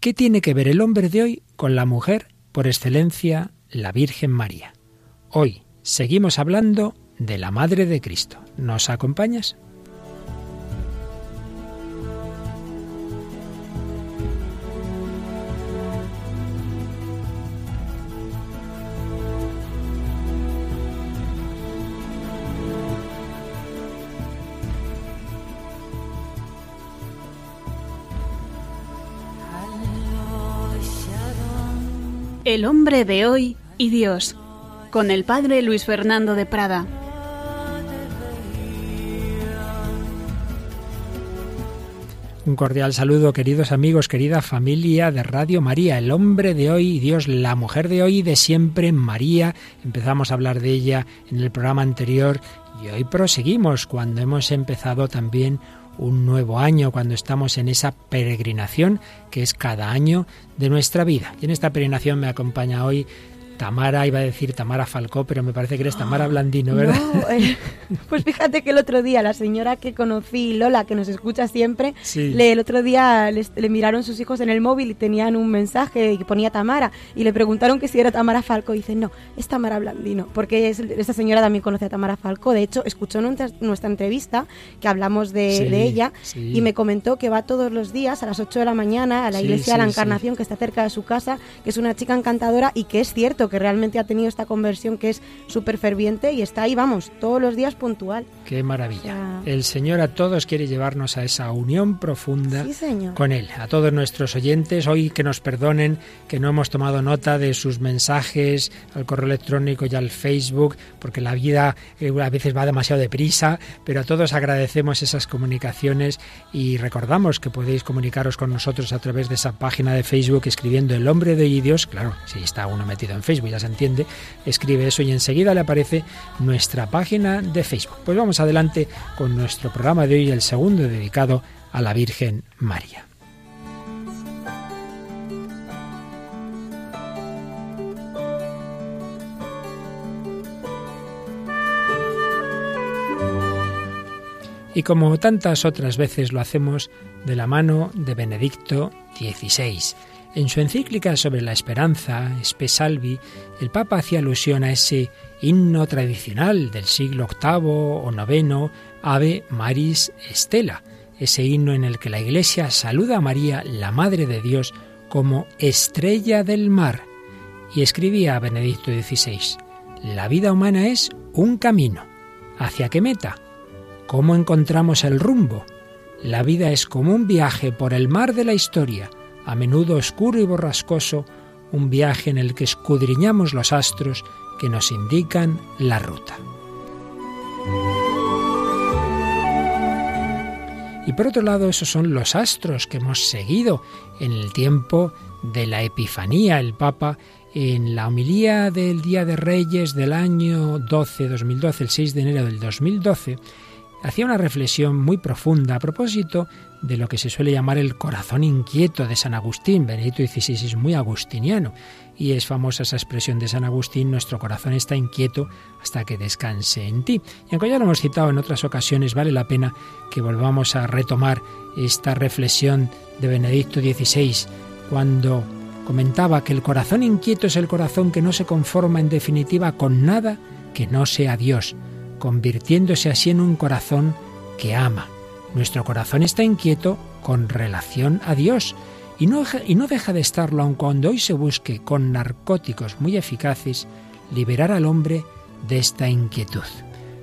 ¿Qué tiene que ver el hombre de hoy con la mujer por excelencia, la Virgen María? Hoy seguimos hablando de la Madre de Cristo. ¿Nos acompañas? El hombre de hoy y Dios, con el padre Luis Fernando de Prada. Un cordial saludo, queridos amigos, querida familia de Radio María, el hombre de hoy y Dios, la mujer de hoy y de siempre, María. Empezamos a hablar de ella en el programa anterior y hoy proseguimos cuando hemos empezado también un nuevo año, cuando estamos en esa peregrinación que es cada año de nuestra vida. Y en esta peregrinación me acompaña hoy Tamara, iba a decir Tamara Falcó, pero me parece que eres Tamara ah, Blandino, ¿verdad? Eh, pues fíjate que el otro día la señora que conocí, Lola, que nos escucha siempre, le, el otro día le, miraron sus hijos en el móvil y tenían un mensaje que ponía Tamara y le preguntaron que si era Tamara Falcó y dice, no, es Tamara Blandino, porque es, esta señora también conoce a Tamara Falcó. De hecho, escuchó nuestra, nuestra entrevista que hablamos de, ella y me comentó que va todos los días a las 8 de la mañana a la iglesia de la Encarnación que está cerca de su casa, que es una chica encantadora y que es cierto que realmente ha tenido esta conversión que es súper ferviente y está ahí, vamos, todos los días puntual. Qué maravilla. El Señor a todos quiere llevarnos a esa unión profunda con Él. A todos nuestros oyentes, hoy que nos perdonen que no hemos tomado nota de sus mensajes al correo electrónico y al Facebook, porque la vida eh, a veces va demasiado deprisa, pero a todos agradecemos esas comunicaciones y recordamos que podéis comunicaros con nosotros a través de esa página de Facebook escribiendo el hombre de Dios, claro, si está uno metido en Facebook ya se entiende, escribe eso y enseguida le aparece nuestra página de Facebook. Pues vamos adelante con nuestro programa de hoy, el segundo dedicado a la Virgen María. y como tantas otras veces lo hacemos de la mano de Benedicto XVI. En su encíclica sobre la esperanza, Spe Salvi, el Papa hacía alusión a ese himno tradicional del siglo VIII o IX, Ave Maris Estela, ese himno en el que la Iglesia saluda a María, la Madre de Dios, como estrella del mar. Y escribía a Benedicto XVI, la vida humana es un camino. ¿Hacia qué meta? ¿Cómo encontramos el rumbo? La vida es como un viaje por el mar de la historia, a menudo oscuro y borrascoso, un viaje en el que escudriñamos los astros que nos indican la ruta. Y por otro lado, esos son los astros que hemos seguido en el tiempo de la Epifanía. El Papa, en la homilía del Día de Reyes del año 12, 2012, el 6 de enero del 2012, hacía una reflexión muy profunda a propósito de lo que se suele llamar el corazón inquieto de San Agustín. Benedicto XVI es muy agustiniano y es famosa esa expresión de San Agustín, nuestro corazón está inquieto hasta que descanse en ti. Y aunque ya lo hemos citado en otras ocasiones, vale la pena que volvamos a retomar esta reflexión de Benedicto XVI cuando comentaba que el corazón inquieto es el corazón que no se conforma en definitiva con nada que no sea Dios, convirtiéndose así en un corazón que ama nuestro corazón está inquieto con relación a Dios y no, y no deja de estarlo aun cuando hoy se busque con narcóticos muy eficaces liberar al hombre de esta inquietud.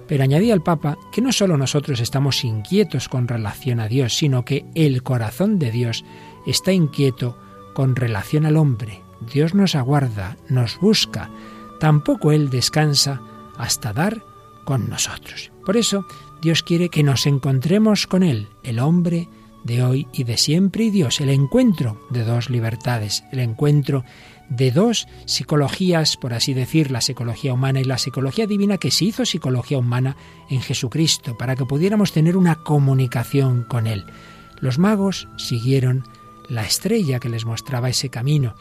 Pero añadía el Papa que no solo nosotros estamos inquietos con relación a Dios, sino que el corazón de Dios está inquieto con relación al hombre. Dios nos aguarda, nos busca, tampoco Él descansa hasta dar con nosotros. Por eso Dios quiere que nos encontremos con Él, el hombre de hoy y de siempre, y Dios, el encuentro de dos libertades, el encuentro de dos psicologías, por así decir, la psicología humana y la psicología divina que se hizo psicología humana en Jesucristo, para que pudiéramos tener una comunicación con Él. Los magos siguieron la estrella que les mostraba ese camino,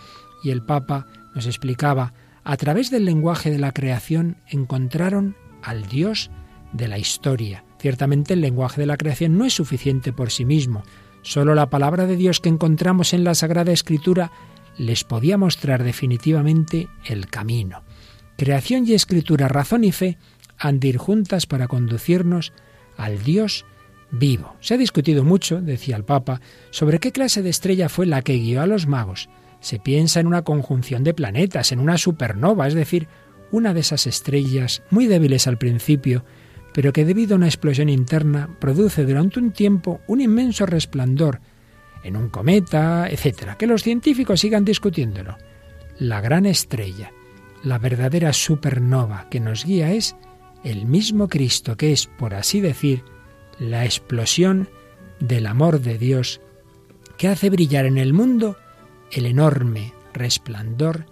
y el Papa nos explicaba, a través del lenguaje de la creación encontraron al Dios de la historia. Ciertamente el lenguaje de la creación no es suficiente por sí mismo, Solo la palabra de Dios que encontramos en la Sagrada Escritura les podía mostrar definitivamente el camino. Creación y escritura, razón y fe han de ir juntas para conducirnos al Dios vivo. Se ha discutido mucho, decía el Papa, sobre qué clase de estrella fue la que guió a los magos. Se piensa en una conjunción de planetas, en una supernova, es decir, una de esas estrellas muy débiles al principio, pero que debido a una explosión interna produce durante un tiempo un inmenso resplandor en un cometa, etc. Que los científicos sigan discutiéndolo. La gran estrella, la verdadera supernova que nos guía es el mismo Cristo, que es, por así decir, la explosión del amor de Dios que hace brillar en el mundo el enorme resplandor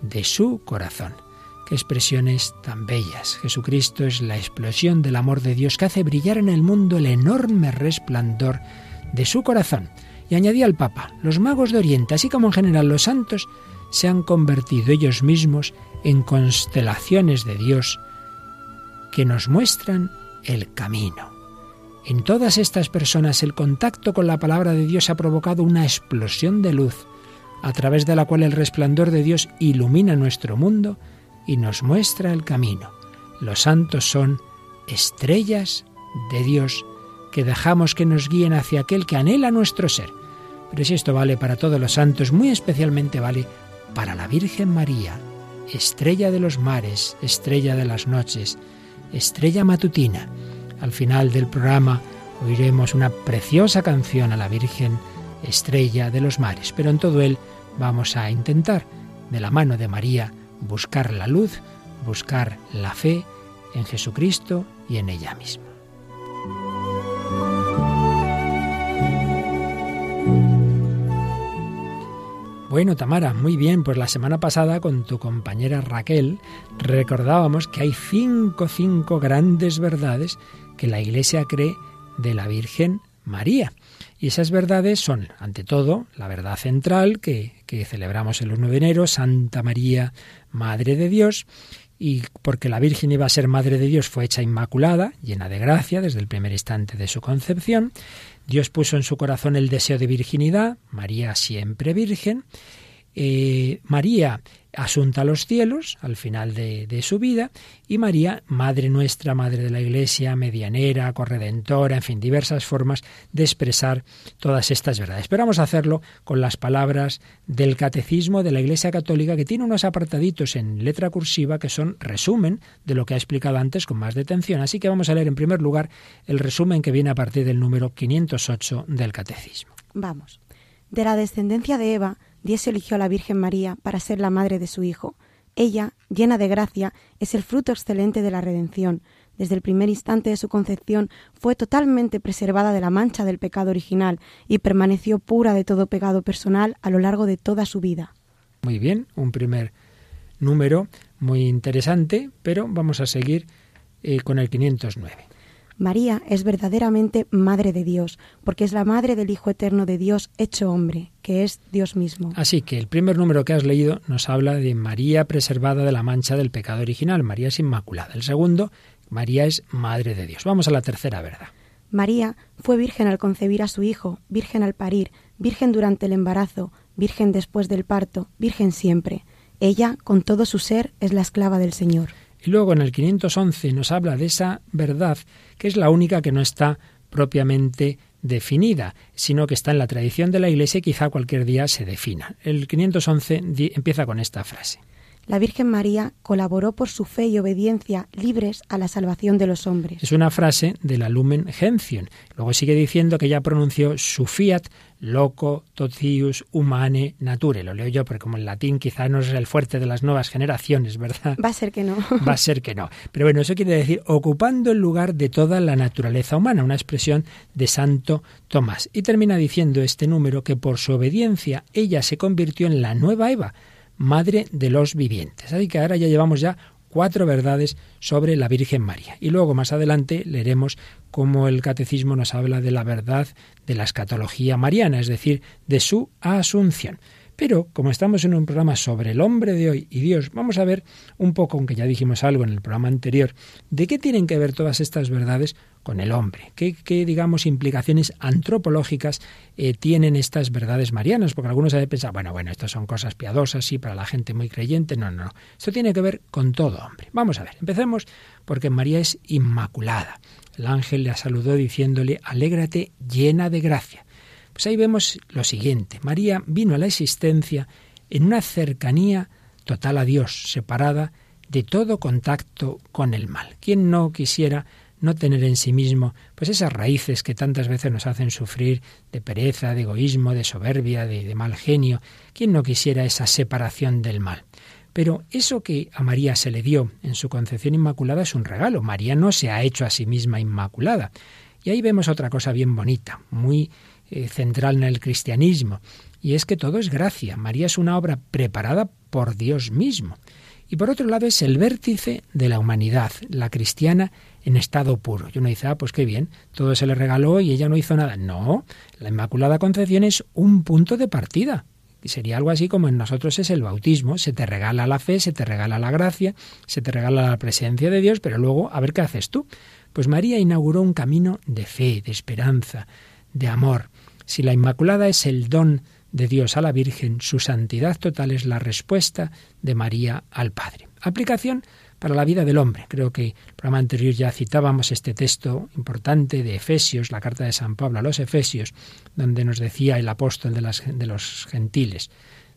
de su corazón. Qué expresiones tan bellas. Jesucristo es la explosión del amor de Dios que hace brillar en el mundo el enorme resplandor de su corazón. Y añadía el Papa, los magos de Oriente, así como en general los santos, se han convertido ellos mismos en constelaciones de Dios que nos muestran el camino. En todas estas personas el contacto con la palabra de Dios ha provocado una explosión de luz, a través de la cual el resplandor de Dios ilumina nuestro mundo y nos muestra el camino. Los santos son estrellas de Dios que dejamos que nos guíen hacia aquel que anhela nuestro ser. Pero si esto vale para todos los santos, muy especialmente vale para la Virgen María, estrella de los mares, estrella de las noches, estrella matutina. Al final del programa oiremos una preciosa canción a la Virgen, estrella de los mares, pero en todo él vamos a intentar, de la mano de María, buscar la luz, buscar la fe en Jesucristo y en ella misma. Bueno, Tamara, muy bien, pues la semana pasada con tu compañera Raquel recordábamos que hay cinco, cinco grandes verdades que la Iglesia cree de la Virgen María. Y esas verdades son, ante todo, la verdad central que, que celebramos el 1 de enero, Santa María, Madre de Dios, y porque la Virgen iba a ser Madre de Dios fue hecha inmaculada, llena de gracia desde el primer instante de su concepción. Dios puso en su corazón el deseo de virginidad, María siempre virgen. Eh, María asunta a los cielos al final de, de, su vida y María, Madre nuestra, Madre de la Iglesia, medianera, corredentora, en fin, diversas formas de expresar todas estas verdades. Pero vamos a hacerlo con las palabras del Catecismo de la Iglesia Católica que tiene unos apartaditos en letra cursiva que son resumen de lo que ha explicado antes con más detención. Así que vamos a leer en primer lugar el resumen que viene a partir del número 508 del Catecismo. Vamos. De la descendencia de Eva, Dios eligió a la Virgen María para ser la madre de su Hijo. Ella, llena de gracia, es el fruto excelente de la redención. Desde el primer instante de su concepción fue totalmente preservada de la mancha del pecado original y permaneció pura de todo pecado personal a lo largo de toda su vida. Muy bien, un primer número muy interesante, pero vamos a seguir eh, con el 509. María es verdaderamente Madre de Dios, porque es la Madre del Hijo Eterno de Dios hecho hombre, que es Dios mismo. Así que el primer número que has leído nos habla de María preservada de la mancha del pecado original, María es inmaculada. El segundo, María es Madre de Dios. Vamos a la tercera verdad. María fue virgen al concebir a su Hijo, virgen al parir, virgen durante el embarazo, virgen después del parto, virgen siempre. Ella, con todo su ser, es la esclava del Señor. Y luego en el 511 nos habla de esa verdad que es la única que no está propiamente definida, sino que está en la tradición de la Iglesia y quizá cualquier día se defina. El 511 empieza con esta frase. La Virgen María colaboró por su fe y obediencia libres a la salvación de los hombres. Es una frase de la Lumen Gentium. Luego sigue diciendo que ella pronunció su fiat loco totius humane nature. Lo leo yo porque como el latín quizá no es el fuerte de las nuevas generaciones, ¿verdad? Va a ser que no. Va a ser que no. Pero bueno, eso quiere decir ocupando el lugar de toda la naturaleza humana, una expresión de Santo Tomás. Y termina diciendo este número que por su obediencia ella se convirtió en la nueva Eva Madre de los vivientes. Así que ahora ya llevamos ya cuatro verdades sobre la Virgen María. Y luego más adelante leeremos cómo el catecismo nos habla de la verdad de la escatología mariana, es decir, de su asunción. Pero como estamos en un programa sobre el hombre de hoy y Dios, vamos a ver un poco, aunque ya dijimos algo en el programa anterior, de qué tienen que ver todas estas verdades con el hombre. ¿Qué, digamos, implicaciones antropológicas eh, tienen estas verdades marianas? Porque algunos han de pensar, bueno, bueno, estas son cosas piadosas, sí, para la gente muy creyente. No, no, no. Esto tiene que ver con todo hombre. Vamos a ver, empecemos porque María es inmaculada. El ángel la saludó diciéndole, alégrate llena de gracia. Pues ahí vemos lo siguiente. María vino a la existencia en una cercanía total a Dios, separada de todo contacto con el mal. ¿Quién no quisiera no tener en sí mismo pues esas raíces que tantas veces nos hacen sufrir de pereza, de egoísmo, de soberbia, de, mal genio? ¿Quién no quisiera esa separación del mal? Pero eso que a María se le dio en su concepción inmaculada es un regalo. María no se ha hecho a sí misma inmaculada. Y ahí vemos otra cosa bien bonita, muy eh, central en el cristianismo, y es que todo es gracia. María es una obra preparada por Dios mismo. Y por otro lado es el vértice de la humanidad, la cristiana en estado puro. Y uno dice, ah, pues qué bien, todo se le regaló y ella no hizo nada. No, la Inmaculada Concepción es un punto de partida. Sería algo así como en nosotros es el bautismo. Se te regala la fe, se te regala la gracia, se te regala la presencia de Dios, pero luego a ver qué haces tú. Pues María inauguró un camino de fe, de esperanza, de amor. Si la Inmaculada es el don de Dios a la Virgen, su santidad total es la respuesta de María al Padre. Aplicación para la vida del hombre. Creo que el programa anterior ya citábamos este texto importante de Efesios, la carta de San Pablo a los Efesios, donde nos decía el apóstol de, de los gentiles,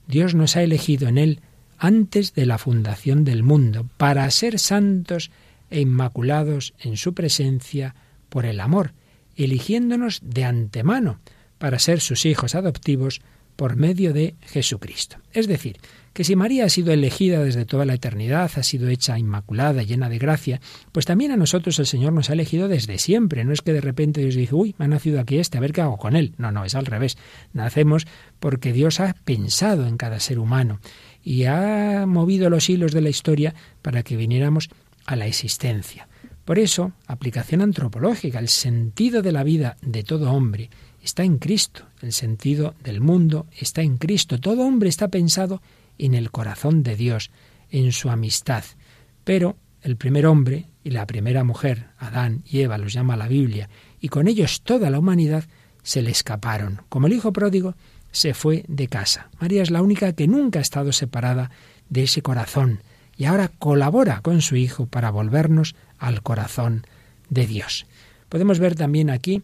Dios nos ha elegido en él antes de la fundación del mundo, para ser santos e inmaculados en su presencia por el amor, eligiéndonos de antemano para ser sus hijos adoptivos por medio de Jesucristo. Es decir, que si María ha sido elegida desde toda la eternidad, ha sido hecha inmaculada, llena de gracia, pues también a nosotros el Señor nos ha elegido desde siempre. No es que de repente Dios dice, uy, me ha nacido aquí este, a ver qué hago con él. No, no, es al revés. Nacemos porque Dios ha pensado en cada ser humano y ha movido los hilos de la historia para que viniéramos a la existencia. Por eso, aplicación antropológica, el sentido de la vida de todo hombre está en Cristo, el sentido del mundo está en Cristo. Todo hombre está pensado en el corazón de Dios, en su amistad. Pero el primer hombre y la primera mujer, Adán y Eva, los llama la Biblia, y con ellos toda la humanidad se le escaparon. Como el hijo pródigo se fue de casa. María es la única que nunca ha estado separada de ese corazón y ahora colabora con su hijo para volvernos al corazón de Dios. Podemos ver también aquí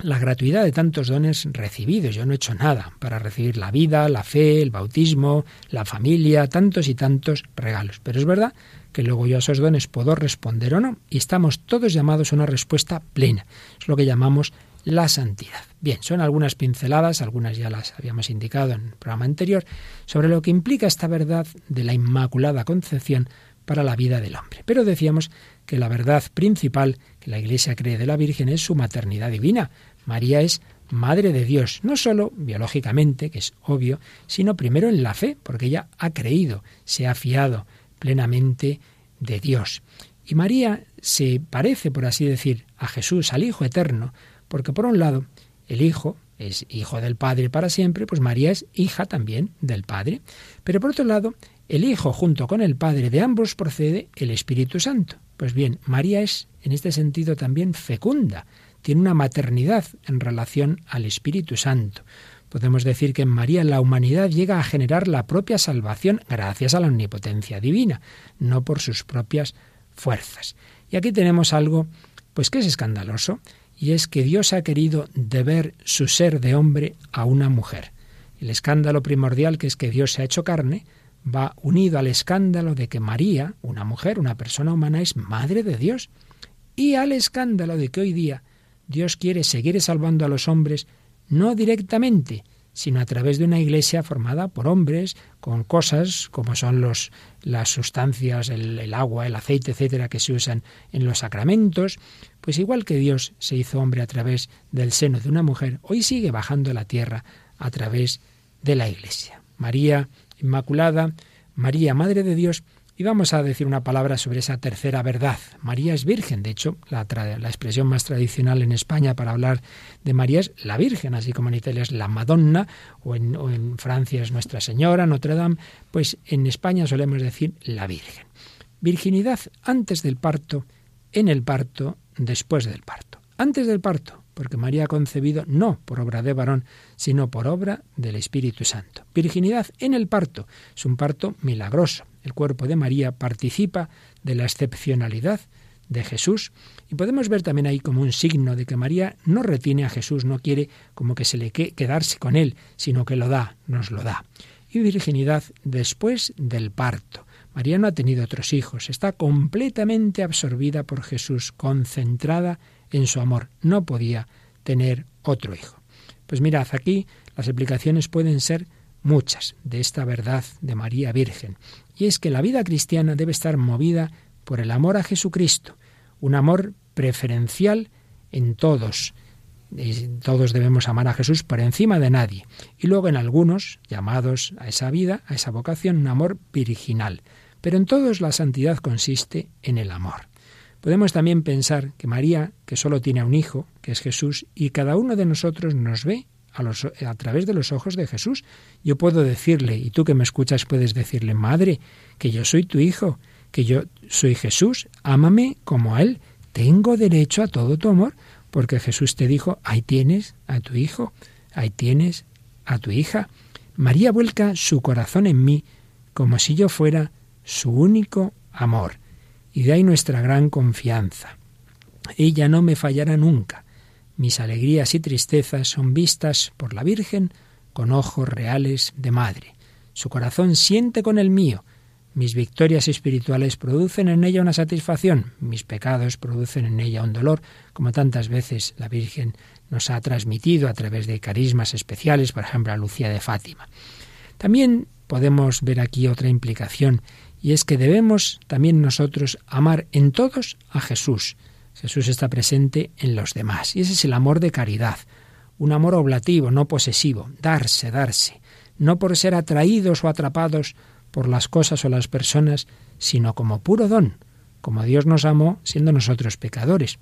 la gratuidad de tantos dones recibidos. Yo no he hecho nada para recibir la vida, la fe, el bautismo, la familia, tantos y tantos regalos. Pero es verdad que luego yo a esos dones puedo responder o no. Y estamos todos llamados a una respuesta plena. Es lo que llamamos la santidad. Bien, son algunas pinceladas, algunas ya las habíamos indicado en el programa anterior, sobre lo que implica esta verdad de la Inmaculada Concepción para la vida del hombre. Pero decíamos que la verdad principal que la Iglesia cree de la Virgen es su maternidad divina, María es Madre de Dios, no sólo biológicamente, que es obvio, sino primero en la fe, porque ella ha creído, se ha fiado plenamente de Dios. Y María se parece, por así decir, a Jesús, al Hijo Eterno, porque por un lado, el Hijo es hijo del Padre para siempre, pues María es hija también del Padre. Pero por otro lado, el Hijo junto con el Padre de ambos procede el Espíritu Santo. Pues bien, María es en este sentido también fecunda, tiene una maternidad en relación al Espíritu Santo. Podemos decir que en María la humanidad llega a generar la propia salvación gracias a la omnipotencia divina, no por sus propias fuerzas. Y aquí tenemos algo pues que es escandaloso, y es que Dios ha querido deber su ser de hombre a una mujer. El escándalo primordial que es que Dios se ha hecho carne va unido al escándalo de que María, una mujer, una persona humana, es madre de Dios, y al escándalo de que hoy día Dios quiere seguir salvando a los hombres no directamente, sino a través de una iglesia formada por hombres con cosas como son los, las sustancias, el, el, agua, el aceite, etcétera, que se usan en los sacramentos. Pues igual que Dios se hizo hombre a través del seno de una mujer, hoy sigue bajando a la tierra a través de la iglesia. María Inmaculada, María, Madre de Dios, y vamos a decir una palabra sobre esa tercera verdad. María es virgen. De hecho, la, expresión más tradicional en España para hablar de María es la Virgen, así como en Italia es la Madonna, o en, o en Francia es Nuestra Señora, Notre Dame. Pues en España solemos decir la Virgen. Virginidad antes del parto, en el parto, después del parto. Antes del parto, porque María ha concebido no por obra de varón, sino por obra del Espíritu Santo. Virginidad en el parto. Es un parto milagroso. El cuerpo de María participa de la excepcionalidad de Jesús. Y podemos ver también ahí como un signo de que María no retiene a Jesús, no quiere como que se le quedarse con él, sino que lo da, nos lo da. Y virginidad después del parto. María no ha tenido otros hijos, está completamente absorbida por Jesús, concentrada en su amor. No podía tener otro hijo. Pues mirad, aquí las explicaciones pueden ser muchas de esta verdad de María Virgen. Y es que la vida cristiana debe estar movida por el amor a Jesucristo, un amor preferencial en todos. todos debemos amar a Jesús por encima de nadie. Y luego en algunos, llamados a esa vida, a esa vocación, un amor virginal. Pero en todos la santidad consiste en el amor. Podemos también pensar que María, que solo tiene a un hijo, que es Jesús, y cada uno de nosotros nos ve a, través de los ojos de Jesús. Yo puedo decirle, y tú que me escuchas puedes decirle, Madre, que yo soy tu hijo, que yo soy Jesús, ámame como a Él, tengo derecho a todo tu amor, porque Jesús te dijo, ahí tienes a tu hijo, ahí tienes a tu hija. María vuelca su corazón en mí como si yo fuera su único amor. Y de ahí nuestra gran confianza. Ella no me fallará nunca. Mis alegrías y tristezas son vistas por la Virgen con ojos reales de madre. Su corazón siente con el mío, mis victorias espirituales producen en ella una satisfacción, mis pecados producen en ella un dolor, como tantas veces la Virgen nos ha transmitido a través de carismas especiales, por ejemplo a Lucía de Fátima. También podemos ver aquí otra implicación, y es que debemos también nosotros amar en todos a Jesús. Jesús está presente en los demás, y ese es el amor de caridad, un amor oblativo, no posesivo, darse, darse, no por ser atraídos o atrapados por las cosas o las personas, sino como puro don, como Dios nos amó siendo nosotros pecadores,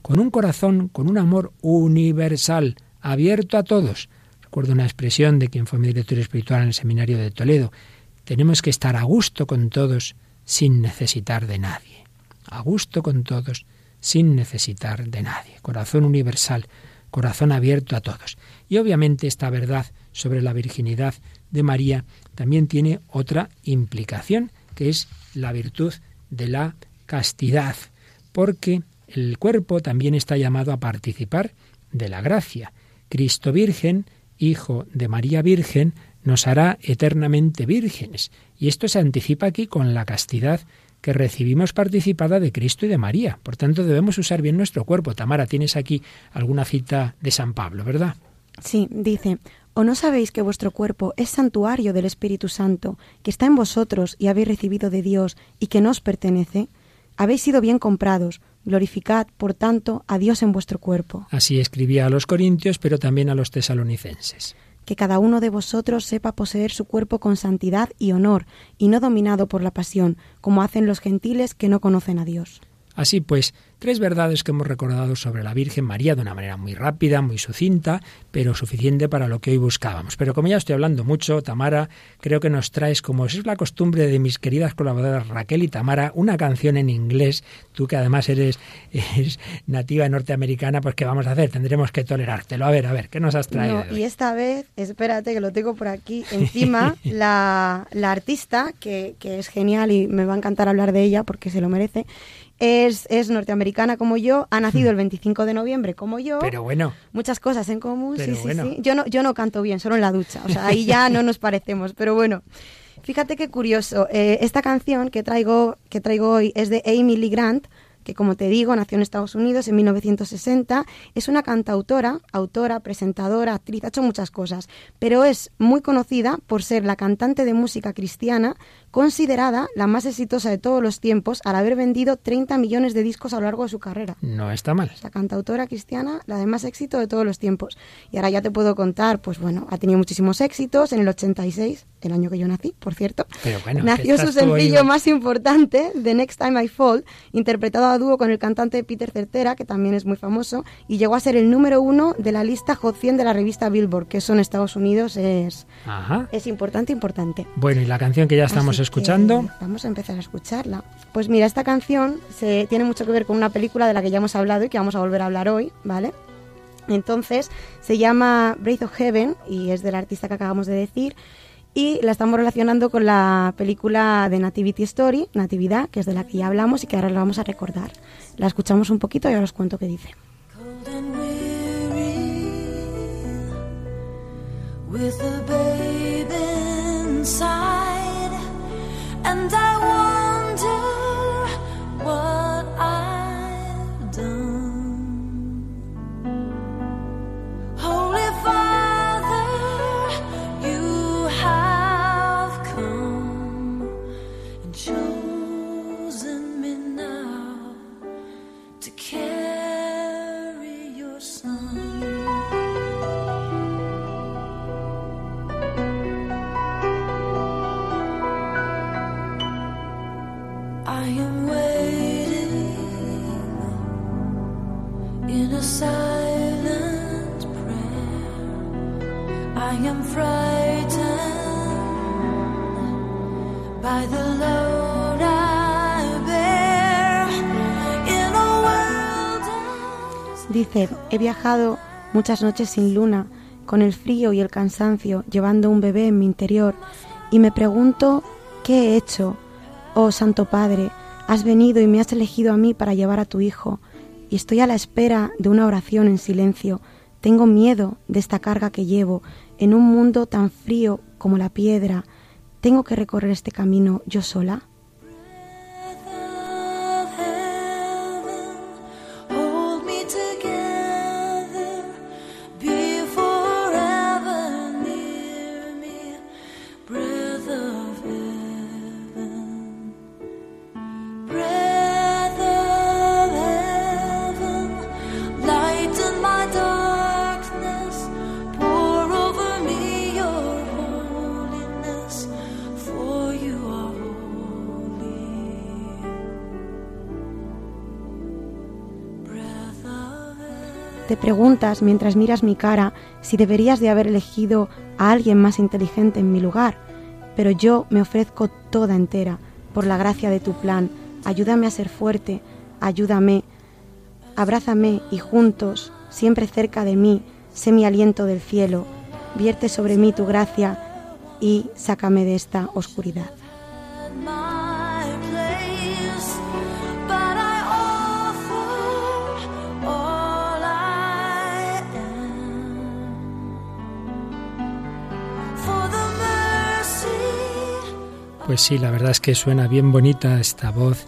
con un corazón, con un amor universal, abierto a todos. Recuerdo una expresión de quien fue mi director espiritual en el seminario de Toledo. Tenemos que estar a gusto con todos sin necesitar de nadie. A gusto con todos sin necesitar de nadie. Corazón universal, corazón abierto a todos. Y obviamente esta verdad sobre la virginidad de María también tiene otra implicación, que es la virtud de la castidad, porque el cuerpo también está llamado a participar de la gracia. Cristo Virgen, Hijo de María Virgen, nos hará eternamente vírgenes. Y esto se anticipa aquí con la castidad que recibimos participada de Cristo y de María. Por tanto, debemos usar bien nuestro cuerpo. Tamara, tienes aquí alguna cita de San Pablo, ¿verdad? Sí, dice, ¿O no sabéis que vuestro cuerpo es santuario del Espíritu Santo, que está en vosotros y habéis recibido de Dios y que no os pertenece? Habéis sido bien comprados. Glorificad, por tanto, a Dios en vuestro cuerpo. Así escribía a los corintios, pero también a los tesalonicenses. Que cada uno de vosotros sepa poseer su cuerpo con santidad y honor, y no dominado por la pasión, como hacen los gentiles que no conocen a Dios. Así pues, tres verdades que hemos recordado sobre la Virgen María de una manera muy rápida, muy sucinta, pero suficiente para lo que hoy buscábamos. Pero como ya estoy hablando mucho, Tamara, creo que nos traes, como es la costumbre de mis queridas colaboradoras Raquel y Tamara, una canción en inglés. Tú que además eres, nativa norteamericana, pues ¿qué vamos a hacer? Tendremos que tolerártelo. A ver, a ver, ¿qué nos has traído? y esta vez, espérate que lo tengo por aquí encima, la, la artista, que, que es genial y me va a encantar hablar de ella porque se lo merece es, es norteamericana como yo, ha nacido el 25 de noviembre como yo. Pero bueno. Muchas cosas en común, sí, sí, sí. Yo no, yo no canto bien, solo en la ducha, o sea, ahí ya no nos parecemos, pero bueno. Fíjate qué curioso, eh, esta canción que traigo, que traigo hoy es de Amy Lee Grant, que como te digo, nació en Estados Unidos en 1960. Es una cantautora, autora, presentadora, actriz, ha hecho muchas cosas, pero es muy conocida por ser la cantante de música cristiana considerada la más exitosa de todos los tiempos al haber vendido 30 millones de discos a lo largo de su carrera. No está mal. La cantautora cristiana, la de más éxito de todos los tiempos. Y ahora ya te puedo contar, pues bueno, ha tenido muchísimos éxitos. En el 86 el año que yo nací, por cierto, Pero bueno, nació su sencillo más importante, The Next Time I Fall, interpretado a dúo con el cantante Peter Certera, que también es muy famoso, y llegó a ser el número uno de la lista Hot 100 de la revista Billboard, que eso en Estados Unidos es, es importante, importante. Bueno, ¿y la canción que ya estamos escuchando? Vamos a empezar a escucharla. Pues mira, esta canción se, tiene mucho que ver con una película de la que ya hemos hablado y que vamos a volver a hablar hoy, ¿vale? Entonces, se llama Breath of Heaven y es del artista que acabamos de decir y la estamos relacionando con la película de Nativity Story, Natividad, que es de la que ya hablamos y que ahora la vamos a recordar. La escuchamos un poquito y ahora os cuento qué dice. and I want He viajado muchas noches sin luna, con el frío y el cansancio, llevando un bebé en mi interior, y me pregunto, ¿qué he hecho? Oh Santo Padre, has venido y me has elegido a mí para llevar a tu Hijo, y estoy a la espera de una oración en silencio. Tengo miedo de esta carga que llevo en un mundo tan frío como la piedra. ¿Tengo que recorrer este camino yo sola? Te preguntas mientras miras mi cara si deberías de haber elegido a alguien más inteligente en mi lugar, pero yo me ofrezco toda entera por la gracia de tu plan. Ayúdame a ser fuerte, ayúdame, abrázame y juntos, siempre cerca de mí, sé mi aliento del cielo, vierte sobre mí tu gracia y sácame de esta oscuridad. Pues sí, la verdad es que suena bien bonita esta voz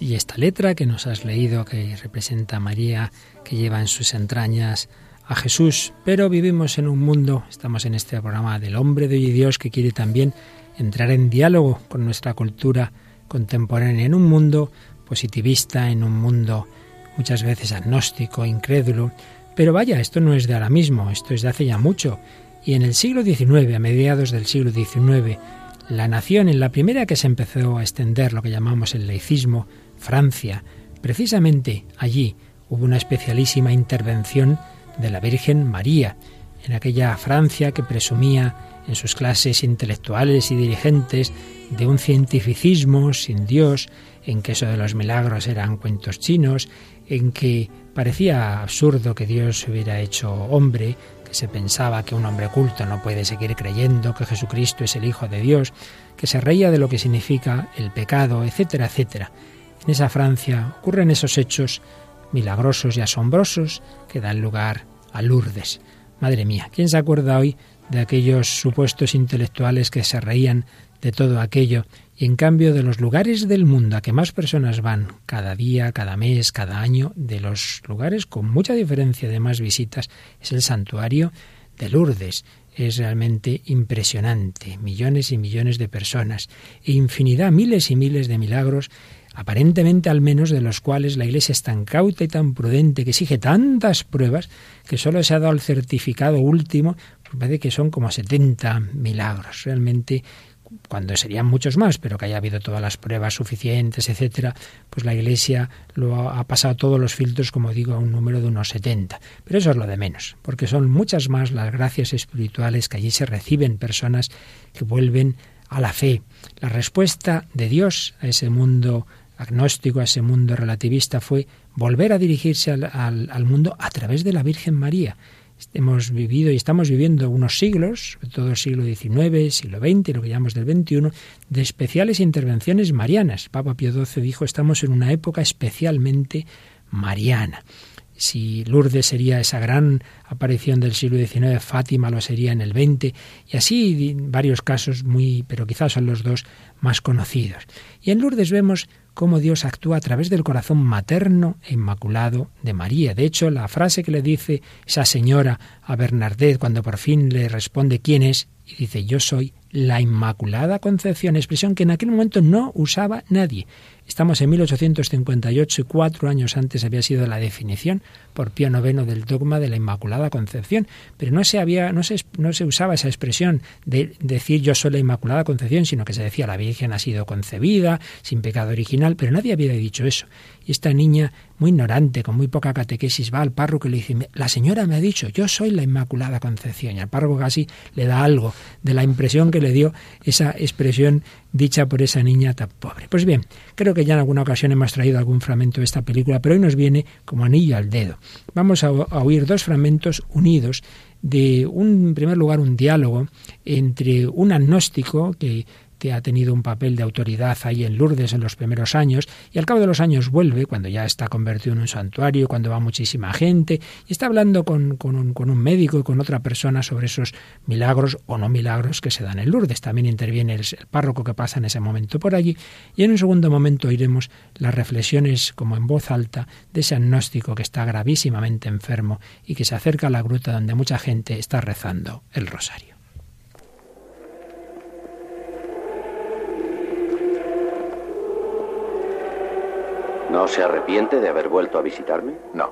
y esta letra que nos has leído, que representa a María, que lleva en sus entrañas a Jesús. Pero vivimos en un mundo, estamos en este programa del hombre de hoy Dios, que quiere también entrar en diálogo con nuestra cultura contemporánea, en un mundo positivista, en un mundo muchas veces agnóstico, incrédulo. Pero vaya, esto no es de ahora mismo, esto es de hace ya mucho. Y en el siglo XIX, a mediados del siglo XIX, la nación en la primera que se empezó a extender lo que llamamos el laicismo, Francia, precisamente allí hubo una especialísima intervención de la Virgen María, en aquella Francia que presumía en sus clases intelectuales y dirigentes de un cientificismo sin Dios, en que eso de los milagros eran cuentos chinos, en que parecía absurdo que Dios se hubiera hecho hombre, que se pensaba que un hombre culto no puede seguir creyendo que Jesucristo es el Hijo de Dios, que se reía de lo que significa el pecado, etcétera, etcétera. En esa Francia ocurren esos hechos milagrosos y asombrosos que dan lugar a Lourdes. Madre mía, ¿quién se acuerda hoy de aquellos supuestos intelectuales que se reían de todo aquello y en cambio de los lugares del mundo a que más personas van cada día, cada mes, cada año, de los lugares con mucha diferencia de más visitas, es el santuario de Lourdes. Es realmente impresionante. Millones y millones de personas e infinidad, miles y miles de milagros aparentemente al menos de los cuales la Iglesia es tan cauta y tan prudente, que exige tantas pruebas, que solo se ha dado el certificado último parece que son como 70 milagros. Realmente cuando serían muchos más, pero que haya habido todas las pruebas suficientes, etcétera, pues la Iglesia lo ha, pasado todos los filtros, como digo, a un número de unos 70. Pero eso es lo de menos, porque son muchas más las gracias espirituales que allí se reciben personas que vuelven a la fe. La respuesta de Dios a ese mundo agnóstico, a ese mundo relativista, fue volver a dirigirse al, al mundo a través de la Virgen María hemos vivido y estamos viviendo unos siglos, sobre todo el siglo XIX, siglo XX, lo que llamamos del XXI, de especiales intervenciones marianas. Papa Pío XII dijo, estamos en una época especialmente mariana. Si Lourdes sería esa gran aparición del siglo XIX, Fátima lo sería en el XX, y así varios casos muy, pero quizás son los dos más conocidos. Y en Lourdes vemos cómo Dios actúa a través del corazón materno e inmaculado de María. De hecho, la frase que le dice esa señora a Bernardet cuando por fin le responde quién es, y dice yo soy la Inmaculada Concepción, expresión que en aquel momento no usaba nadie. Estamos en 1858 y cuatro años antes había sido la definición por Pío IX del dogma de la Inmaculada Concepción, pero no se, había, no se, no se usaba esa expresión de decir yo soy la Inmaculada Concepción, sino que se decía la Virgen ha sido concebida sin pecado original, pero nadie había dicho eso. Y esta niña, muy ignorante, con muy poca catequesis, va al párroco y le dice, la señora me ha dicho, yo soy la Inmaculada Concepción. Y al párroco casi le da algo de la impresión que le dio esa expresión dicha por esa niña tan pobre. Pues bien, creo que ya en alguna ocasión hemos traído algún fragmento de esta película, pero hoy nos viene como anillo al dedo. Vamos a, oír dos fragmentos unidos de un, en primer lugar, un diálogo entre un agnóstico que que ha tenido un papel de autoridad ahí en Lourdes en los primeros años y al cabo de los años vuelve, cuando ya está convertido en un santuario, cuando va muchísima gente, y está hablando con, un, con un médico y con otra persona sobre esos milagros o no milagros que se dan en Lourdes. También interviene el, el párroco que pasa en ese momento por allí y en un segundo momento oiremos las reflexiones como en voz alta de ese agnóstico que está gravísimamente enfermo y que se acerca a la gruta donde mucha gente está rezando el rosario. ¿No se arrepiente de haber vuelto a visitarme? No.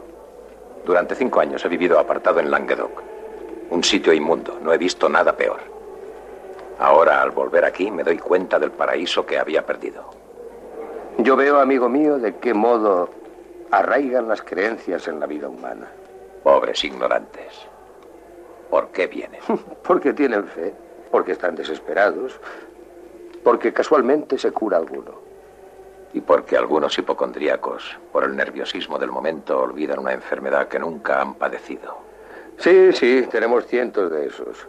Durante cinco años he vivido apartado en Languedoc. Un sitio inmundo. No he visto nada peor. Ahora, al volver aquí, me doy cuenta del paraíso que había perdido. Yo veo, amigo mío, de qué modo arraigan las creencias en la vida humana. Pobres ignorantes. ¿Por qué vienen? porque tienen fe, porque están desesperados, porque casualmente se cura alguno y porque algunos hipocondríacos, por el nerviosismo del momento, olvidan una enfermedad que nunca han padecido. Sí, sí, tenemos cientos de esos.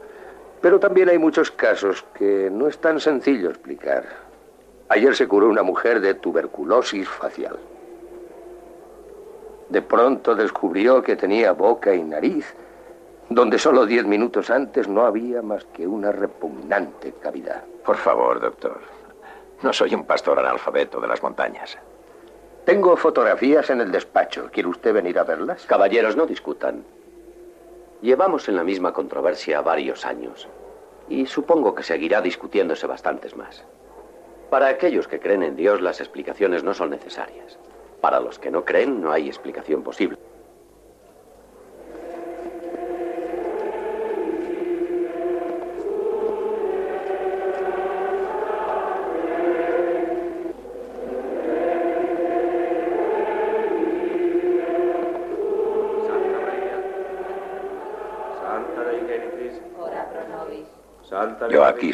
Pero también hay muchos casos que no es tan sencillo explicar. Ayer se curó una mujer de tuberculosis facial. De pronto descubrió que tenía boca y nariz, donde solo diez minutos antes no había más que una repugnante cavidad. Por favor, doctor, no soy un pastor analfabeto de las montañas. Tengo fotografías en el despacho. ¿Quiere usted venir a verlas? Caballeros, no discutan. Llevamos en la misma controversia varios años. Y supongo que seguirá discutiéndose bastantes más. Para aquellos que creen en Dios, las explicaciones no son necesarias. Para los que no creen, no hay explicación posible.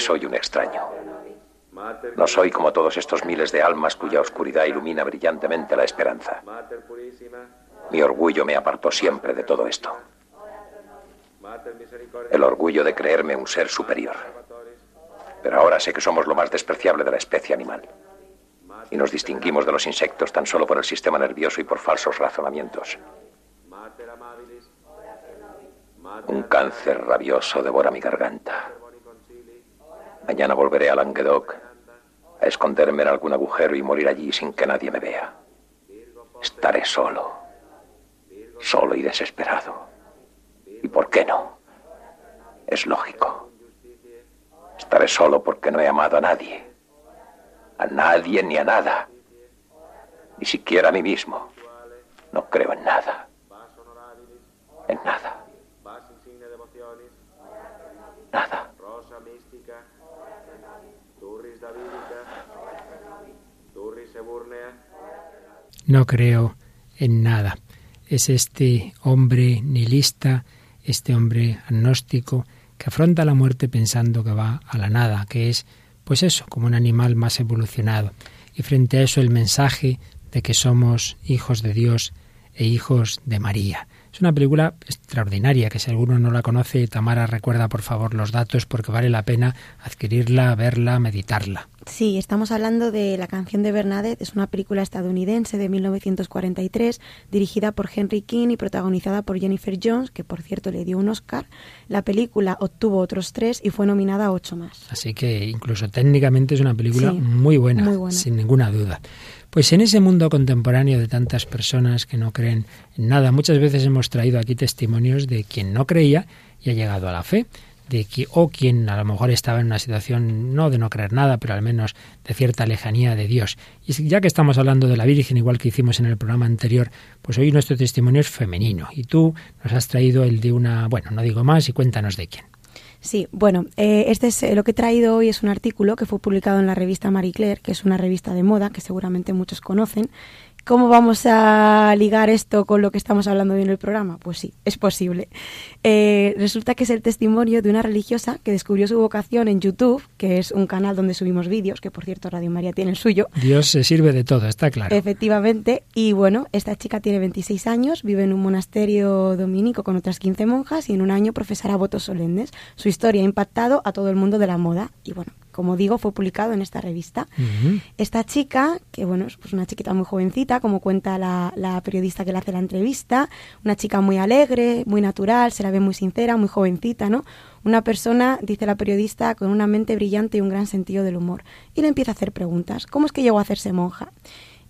Soy un extraño. No soy como todos estos miles de almas cuya oscuridad ilumina brillantemente la esperanza. Mi orgullo me apartó siempre de todo esto. El orgullo de creerme un ser superior. Pero ahora sé que somos lo más despreciable de la especie animal. Y nos distinguimos de los insectos tan solo por el sistema nervioso y por falsos razonamientos. Un cáncer rabioso devora mi garganta. Mañana volveré a Languedoc a esconderme en algún agujero y morir allí sin que nadie me vea. Estaré solo, solo y desesperado. ¿Y por qué no? Es lógico. Estaré solo porque no he amado a nadie. A nadie ni a nada. Ni siquiera a mí mismo. No creo en nada. En nada. No creo en nada. Es este hombre nihilista, este hombre agnóstico, que afronta la muerte pensando que va a la nada, que es, pues eso, como un animal más evolucionado. Y frente a eso el mensaje de que somos hijos de Dios e hijos de María. Es una película extraordinaria que si alguno no la conoce, Tamara recuerda por favor los datos porque vale la pena adquirirla, verla, meditarla. Sí, estamos hablando de La canción de Bernadette, es una película estadounidense de 1943 dirigida por Henry King y protagonizada por Jennifer Jones, que por cierto le dio un Oscar. La película obtuvo otros tres y fue nominada a ocho más. Así que incluso técnicamente es una película muy, buena, muy buena, sin ninguna duda. Pues en ese mundo contemporáneo de tantas personas que no creen en nada, muchas veces hemos traído aquí testimonios de quien no creía y ha llegado a la fe, de que, o quien a lo mejor estaba en una situación no de no creer nada, pero al menos de cierta lejanía de Dios. Y ya que estamos hablando de la Virgen, igual que hicimos en el programa anterior, pues hoy nuestro testimonio es femenino y tú nos has traído el de una, bueno, no digo más y cuéntanos de quién. Sí, bueno, eh, este es eh, lo que he traído hoy es un artículo que fue publicado en la revista Marie Claire, que es una revista de moda que seguramente muchos conocen, ¿Cómo vamos a ligar esto con lo que estamos hablando hoy en el programa? Pues sí, es posible. Eh, resulta que es el testimonio de una religiosa que descubrió su vocación en YouTube, que es un canal donde subimos vídeos, que por cierto Radio María tiene el suyo. Dios se sirve de todo, está claro. Efectivamente. Y bueno, esta chica tiene 26 años, vive en un monasterio dominico con otras 15 monjas y en un año profesará votos solemnes. Su historia ha impactado a todo el mundo de la moda y bueno, como digo, fue publicado en esta revista. Esta chica, que bueno, es pues una chiquita muy jovencita, como cuenta la, la, periodista que le hace la entrevista, una chica muy alegre, muy natural, se la ve muy sincera, muy jovencita, ¿no? Una persona, dice la periodista, con una mente brillante y un gran sentido del humor. Y le empieza a hacer preguntas. ¿Cómo es que llegó a hacerse monja?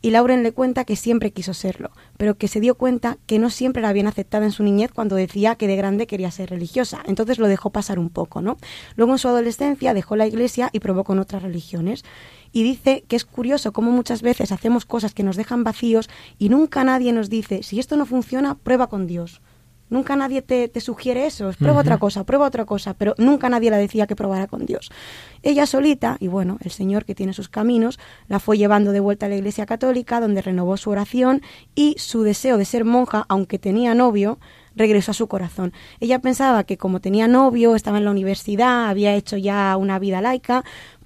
Y Lauren le cuenta que siempre quiso serlo, pero que se dio cuenta que no siempre la habían aceptado en su niñez cuando decía que de grande quería ser religiosa. Entonces lo dejó pasar un poco, ¿no? Luego en su adolescencia dejó la iglesia y probó con otras religiones. Y dice que es curioso cómo muchas veces hacemos cosas que nos dejan vacíos y nunca nadie nos dice, si esto no funciona, prueba con Dios. Nunca nadie te, sugiere eso, prueba otra cosa, prueba otra cosa, pero nunca nadie la decía que probara con Dios. Ella solita, y bueno, el Señor que tiene sus caminos, la fue llevando de vuelta a la Iglesia Católica, donde renovó su oración y su deseo de ser monja, aunque tenía novio, regresó a su corazón. Ella pensaba que como tenía novio, estaba en la universidad, había hecho ya una vida laica,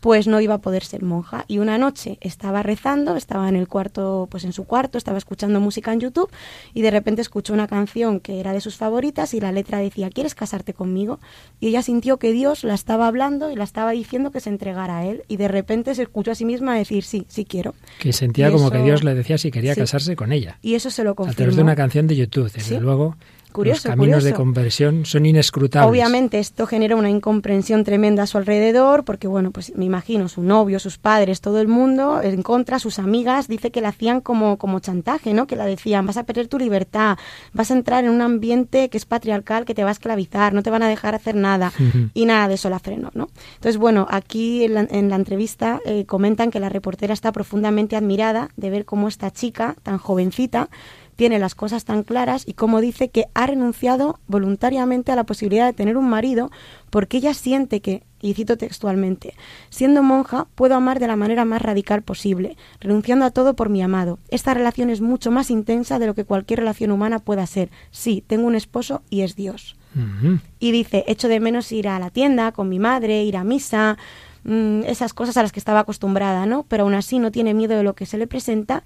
pues no iba a poder ser monja. Y una noche estaba rezando, estaba en el cuarto, pues en su cuarto, estaba escuchando música en YouTube y de repente escuchó una canción que era de sus favoritas y la letra decía, ¿quieres casarte conmigo? Y ella sintió que Dios la estaba hablando y la estaba diciendo que se entregara a él y de repente se escuchó a sí misma decir, sí, sí quiero. Que sentía como que Dios le decía si quería casarse con ella. Y eso se lo confirmó. A través de una canción de YouTube, desde luego los caminos de conversión son inescrutables. Obviamente esto genera una incomprensión tremenda a su alrededor, porque bueno, pues me imagino su novio, sus padres, todo el mundo en contra, sus amigas, dice que la hacían como, como chantaje, ¿no? Que la decían, vas a perder tu libertad, vas a entrar en un ambiente que es patriarcal, que te va a esclavizar, no te van a dejar hacer nada. Y nada de eso la frenó, ¿no? Entonces, bueno, aquí en la, entrevista eh, comentan que la reportera está profundamente admirada de ver cómo esta chica, tan jovencita, tiene las cosas tan claras y como dice que ha renunciado voluntariamente a la posibilidad de tener un marido porque ella siente que, y cito textualmente, siendo monja puedo amar de la manera más radical posible, renunciando a todo por mi amado. Esta relación es mucho más intensa de lo que cualquier relación humana pueda ser. Sí, tengo un esposo y es Dios. Y dice, echo de menos ir a la tienda con mi madre, ir a misa, mm, esas cosas a las que estaba acostumbrada, ¿no? Pero aún así no tiene miedo de lo que se le presenta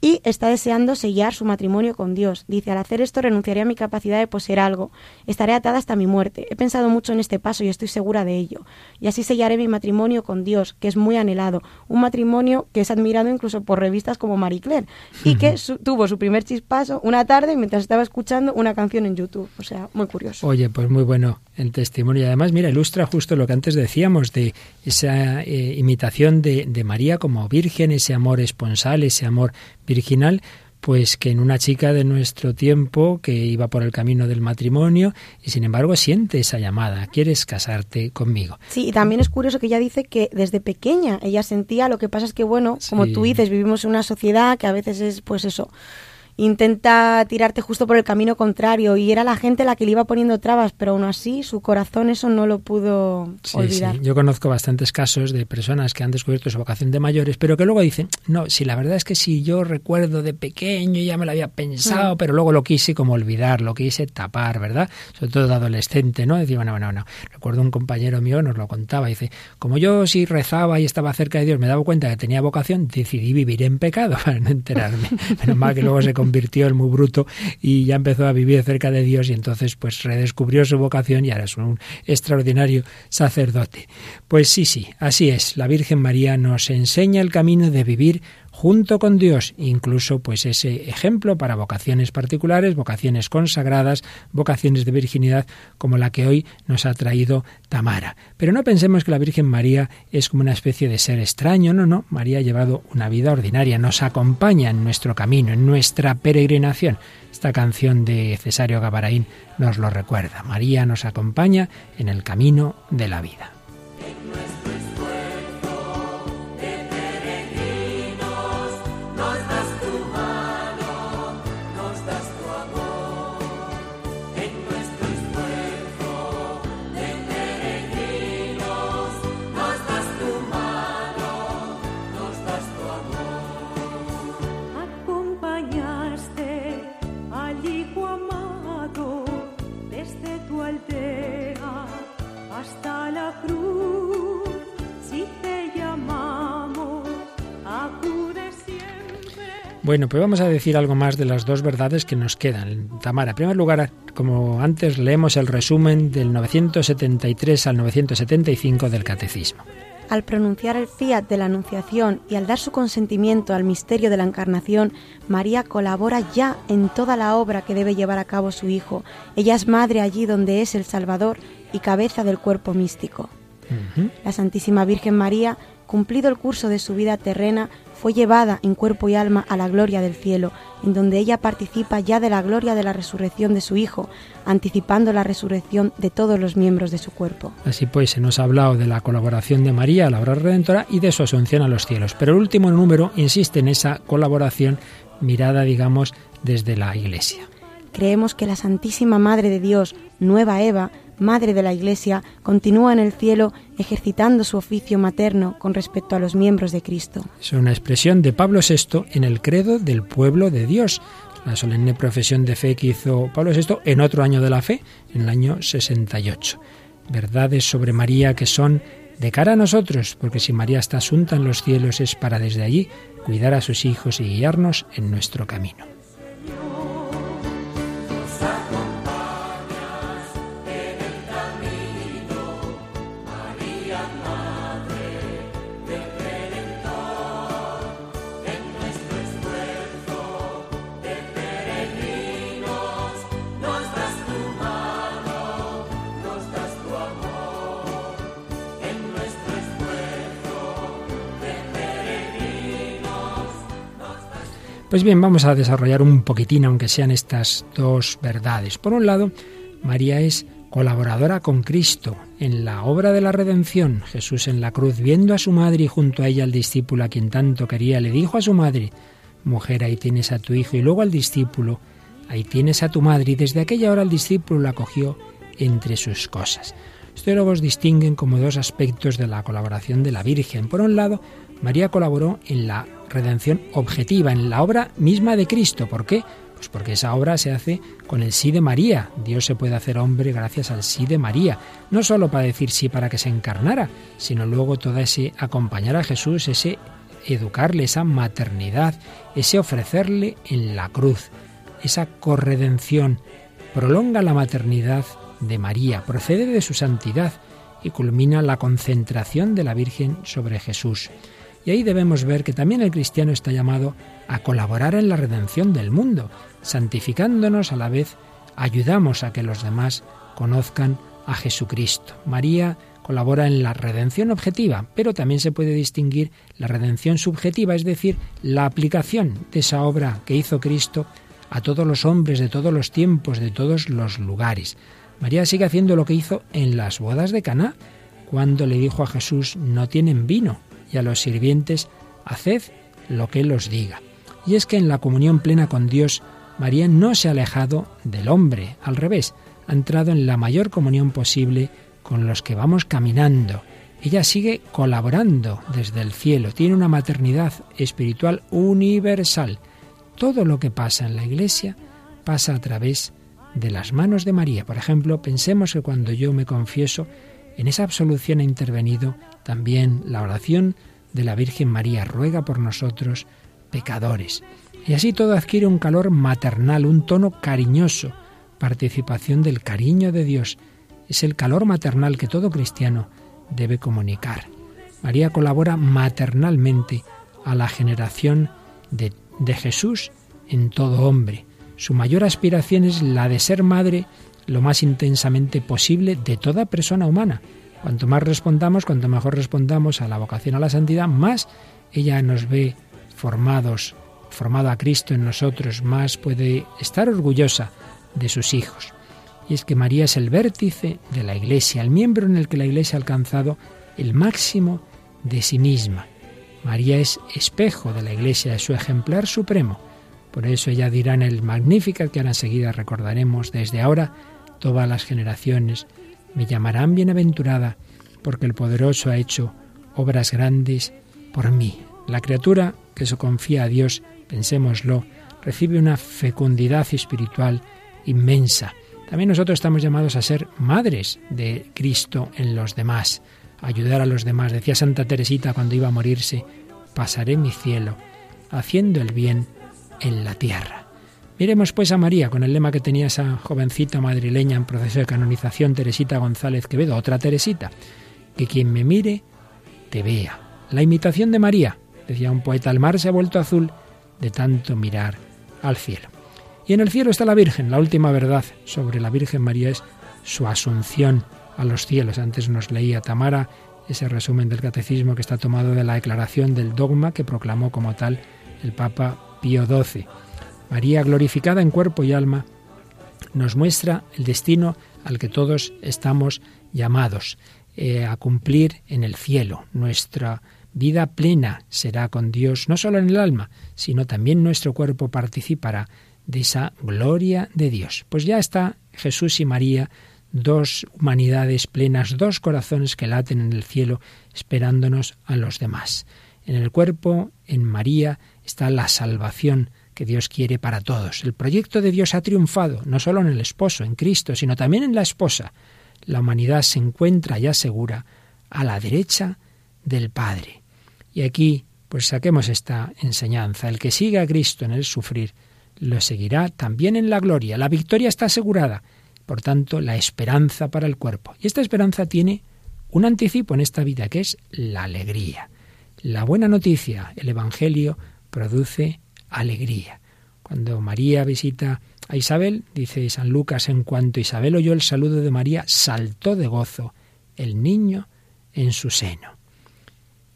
y está deseando sellar su matrimonio con Dios. Dice, al hacer esto renunciaré a mi capacidad de poseer algo. Estaré atada hasta mi muerte. He pensado mucho en este paso y estoy segura de ello. Y así sellaré mi matrimonio con Dios, que es muy anhelado. Un matrimonio que es admirado incluso por revistas como Marie Claire y que tuvo su primer chispazo una tarde mientras estaba escuchando una canción en YouTube. O sea, muy curioso. Oye, pues muy bueno el testimonio. Y además, mira, ilustra justo lo que antes decíamos de esa eh, imitación de, de María como virgen, ese amor esponsal, ese amor virginal, pues que en una chica de nuestro tiempo que iba por el camino del matrimonio y sin embargo siente esa llamada, ¿quieres casarte conmigo? Sí, y también es curioso que ella dice que desde pequeña ella sentía, lo que pasa es que bueno, como tú dices, vivimos en una sociedad que a veces es pues eso, intenta tirarte justo por el camino contrario y era la gente la que le iba poniendo trabas, pero aún así su corazón eso no lo pudo olvidar. Yo conozco bastantes casos de personas que han descubierto su vocación de mayores, pero que luego dicen, no, si la verdad es que si yo recuerdo de pequeño ya me lo había pensado, mm. pero luego lo quise como olvidar, lo quise tapar, ¿verdad? Sobre todo de adolescente, ¿no? Decía, bueno, bueno, no. Recuerdo un compañero mío nos lo contaba, dice, como yo sí rezaba y estaba cerca de Dios, me daba cuenta que tenía vocación, decidí vivir en pecado para no enterarme. Menos mal que luego se convirtió el muy bruto y ya empezó a vivir cerca de Dios y entonces pues redescubrió su vocación y ahora es un extraordinario sacerdote. Pues sí, sí, así es. La Virgen María nos enseña el camino de vivir junto con Dios, incluso pues ese ejemplo para vocaciones particulares, vocaciones consagradas, vocaciones de virginidad como la que hoy nos ha traído Tamara. Pero no pensemos que la Virgen María es como una especie de ser extraño, no, no, María ha llevado una vida ordinaria, nos acompaña en nuestro camino, en nuestra peregrinación. Esta canción de Cesario Gabaraín nos lo recuerda. María nos acompaña en el camino de la vida. Bueno, pues vamos a decir algo más de las dos verdades que nos quedan. Tamara, en primer lugar, como antes, leemos el resumen del 973 al 975 del Catecismo. Al pronunciar el fiat de la Anunciación y al dar su consentimiento al misterio de la Encarnación, María colabora ya en toda la obra que debe llevar a cabo su Hijo. Ella es madre allí donde es el Salvador y cabeza del cuerpo místico. La Santísima Virgen María, cumplido el curso de su vida terrena, fue llevada en cuerpo y alma a la gloria del cielo, en donde ella participa ya de la gloria de la resurrección de su Hijo, anticipando la resurrección de todos los miembros de su cuerpo. Así pues, se nos ha hablado de la colaboración de María a la obra redentora y de su asunción a los cielos. Pero el último número insiste en esa colaboración mirada, digamos, desde la Iglesia. Creemos que la Santísima Madre de Dios, Nueva Eva, Madre de la Iglesia, continúa en el cielo ejercitando su oficio materno con respecto a los miembros de Cristo. Es una expresión de Pablo VI en el credo del pueblo de Dios, la solemne profesión de fe que hizo Pablo VI en otro año de la fe, en el año 68. Verdades sobre María que son de cara a nosotros, porque si María está asunta en los cielos es para desde allí cuidar a sus hijos y guiarnos en nuestro camino. Pues bien, vamos a desarrollar un poquitín, aunque sean estas dos verdades. Por un lado, María es colaboradora con Cristo en la obra de la redención. Jesús en la cruz, viendo a su madre y junto a ella al discípulo a quien tanto quería, le dijo a su madre, Mujer, ahí tienes a tu hijo, y luego al discípulo, ahí tienes a tu madre, y desde aquella hora el discípulo la cogió entre sus cosas. Los teólogos distinguen como dos aspectos de la colaboración de la Virgen. Por un lado, María colaboró en la redención objetiva, en la obra misma de Cristo. ¿Por qué? Pues porque esa obra se hace con el sí de María. Dios se puede hacer hombre gracias al sí de María. No solo para decir sí para que se encarnara, sino luego todo ese acompañar a Jesús, ese educarle, esa maternidad, ese ofrecerle en la cruz, esa corredención. Prolonga la maternidad de María, procede de su santidad y culmina la concentración de la Virgen sobre Jesús. Y ahí debemos ver que también el cristiano está llamado a colaborar en la redención del mundo, santificándonos a la vez, ayudamos a que los demás conozcan a Jesucristo. María colabora en la redención objetiva, pero también se puede distinguir la redención subjetiva, es decir, la aplicación de esa obra que hizo Cristo a todos los hombres de todos los tiempos, de todos los lugares. María sigue haciendo lo que hizo en las bodas de Caná, cuando le dijo a Jesús, no tienen vino y a los sirvientes, haced lo que Él os diga. Y es que en la comunión plena con Dios, María no se ha alejado del hombre, al revés, ha entrado en la mayor comunión posible con los que vamos caminando. Ella sigue colaborando desde el cielo, tiene una maternidad espiritual universal. Todo lo que pasa en la iglesia pasa a través de las manos de María. Por ejemplo, pensemos que cuando yo me confieso, en esa absolución ha intervenido también la oración de la Virgen María, ruega por nosotros pecadores. Y así todo adquiere un calor maternal, un tono cariñoso, participación del cariño de Dios. Es el calor maternal que todo cristiano debe comunicar. María colabora maternalmente a la generación de, de Jesús en todo hombre. Su mayor aspiración es la de ser madre lo más intensamente posible de toda persona humana. Cuanto más respondamos, cuanto mejor respondamos a la vocación a la santidad, más ella nos ve formados, formado a Cristo en nosotros, más puede estar orgullosa de sus hijos. Y es que María es el vértice de la Iglesia, el miembro en el que la Iglesia ha alcanzado el máximo de sí misma. María es espejo de la Iglesia, es su ejemplar supremo. Por eso ella dirá en el Magnífica que ahora enseguida recordaremos desde ahora, todas las generaciones me llamarán bienaventurada, porque el poderoso ha hecho obras grandes por mí. La criatura que se confía a Dios, pensémoslo, recibe una fecundidad espiritual inmensa. También nosotros estamos llamados a ser madres de Cristo en los demás, ayudar a los demás. Decía Santa Teresita cuando iba a morirse, pasaré mi cielo, haciendo el bien en la tierra. Miremos pues a María con el lema que tenía esa jovencita madrileña en proceso de canonización, Teresita González Quevedo, otra Teresita, que quien me mire te vea. La imitación de María, decía un poeta, el mar se ha vuelto azul de tanto mirar al cielo. Y en el cielo está la Virgen. La última verdad sobre la Virgen María es su asunción a los cielos. Antes nos leía Tamara ese resumen del catecismo que está tomado de la declaración del dogma que proclamó como tal el Papa Pío XII. María glorificada en cuerpo y alma nos muestra el destino al que todos estamos llamados eh, a cumplir en el cielo. Nuestra vida plena será con Dios no solo en el alma, sino también nuestro cuerpo participará de esa gloria de Dios. Pues ya está Jesús y María, dos humanidades plenas, dos corazones que laten en el cielo, esperándonos a los demás. En el cuerpo, en María, está la salvación que Dios quiere para todos. El proyecto de Dios ha triunfado, no solo en el esposo, en Cristo, sino también en la esposa. La humanidad se encuentra ya segura a la derecha del Padre. Y aquí, pues saquemos esta enseñanza. El que siga a Cristo en el sufrir, lo seguirá también en la gloria. La victoria está asegurada, por tanto, la esperanza para el cuerpo. Y esta esperanza tiene un anticipo en esta vida, que es la alegría. La buena noticia, el Evangelio, produce alegría. Cuando María visita a Isabel, dice San Lucas, en cuanto Isabel oyó el saludo de María, saltó de gozo el niño en su seno.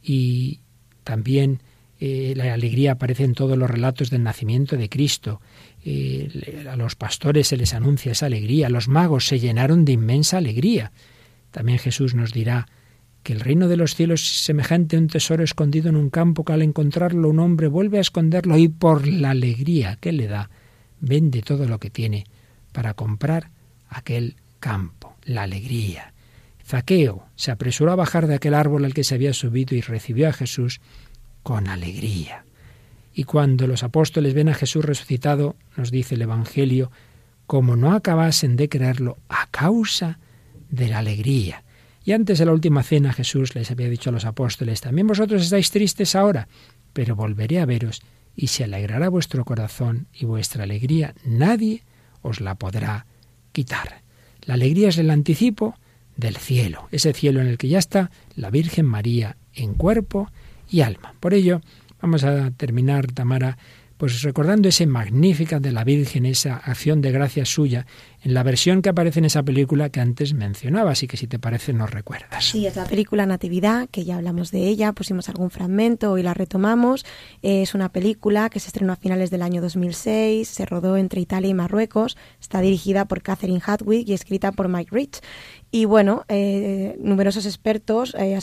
Y también eh, la alegría aparece en todos los relatos del nacimiento de Cristo. Eh, a los pastores se les anuncia esa alegría, los magos se llenaron de inmensa alegría. También Jesús nos dirá que el reino de los cielos es semejante a un tesoro escondido en un campo que al encontrarlo un hombre vuelve a esconderlo y por la alegría que le da vende todo lo que tiene para comprar aquel campo, la alegría. Zaqueo se apresuró a bajar de aquel árbol al que se había subido y recibió a Jesús con alegría. Y cuando los apóstoles ven a Jesús resucitado, nos dice el Evangelio, como no acabasen de creerlo a causa de la alegría. Y antes de la última cena Jesús les había dicho a los apóstoles, también vosotros estáis tristes ahora, pero volveré a veros y se alegrará vuestro corazón y vuestra alegría nadie os la podrá quitar. La alegría es el anticipo del cielo, ese cielo en el que ya está la Virgen María en cuerpo y alma. Por ello, vamos a terminar, Tamara, pues recordando ese magnífica de la Virgen, esa acción de gracia suya, en la versión que aparece en esa película que antes mencionaba, así que si te parece nos recuerdas. Sí, es la película Natividad, que ya hablamos de ella, pusimos algún fragmento y la retomamos. Es una película que se estrenó a finales del año 2006, se rodó entre Italia y Marruecos, está dirigida por Catherine Hadwig y escrita por Mike Rich Y bueno, eh, numerosos expertos eh,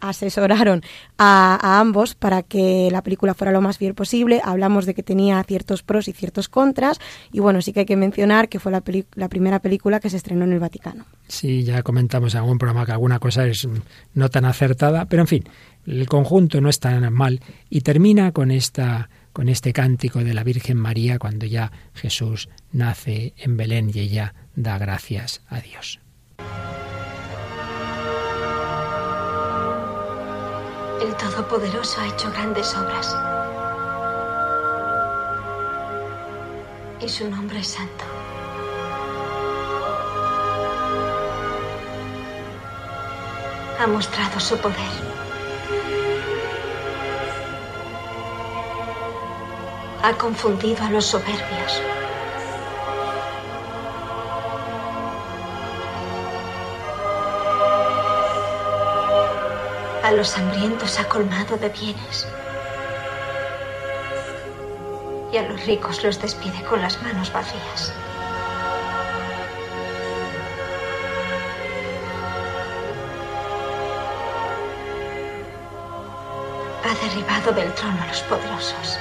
asesoraron a, ambos para que la película fuera lo más fiel posible. Hablamos de que tenía ciertos pros y ciertos contras. Y bueno, sí que hay que mencionar que fue la, la primera película que se estrenó en el Vaticano. Sí, ya comentamos en algún programa que alguna cosa es no tan acertada, pero en fin, el conjunto no es tan mal y termina con esta con este cántico de la Virgen María cuando ya Jesús nace en Belén y ella da gracias a Dios. El Todopoderoso ha hecho grandes obras. Y su nombre es santo. Ha mostrado su poder. ha confundido a los soberbios. A los hambrientos ha colmado de bienes. Y a los ricos los despide con las manos vacías. Ha derribado del trono a los poderosos.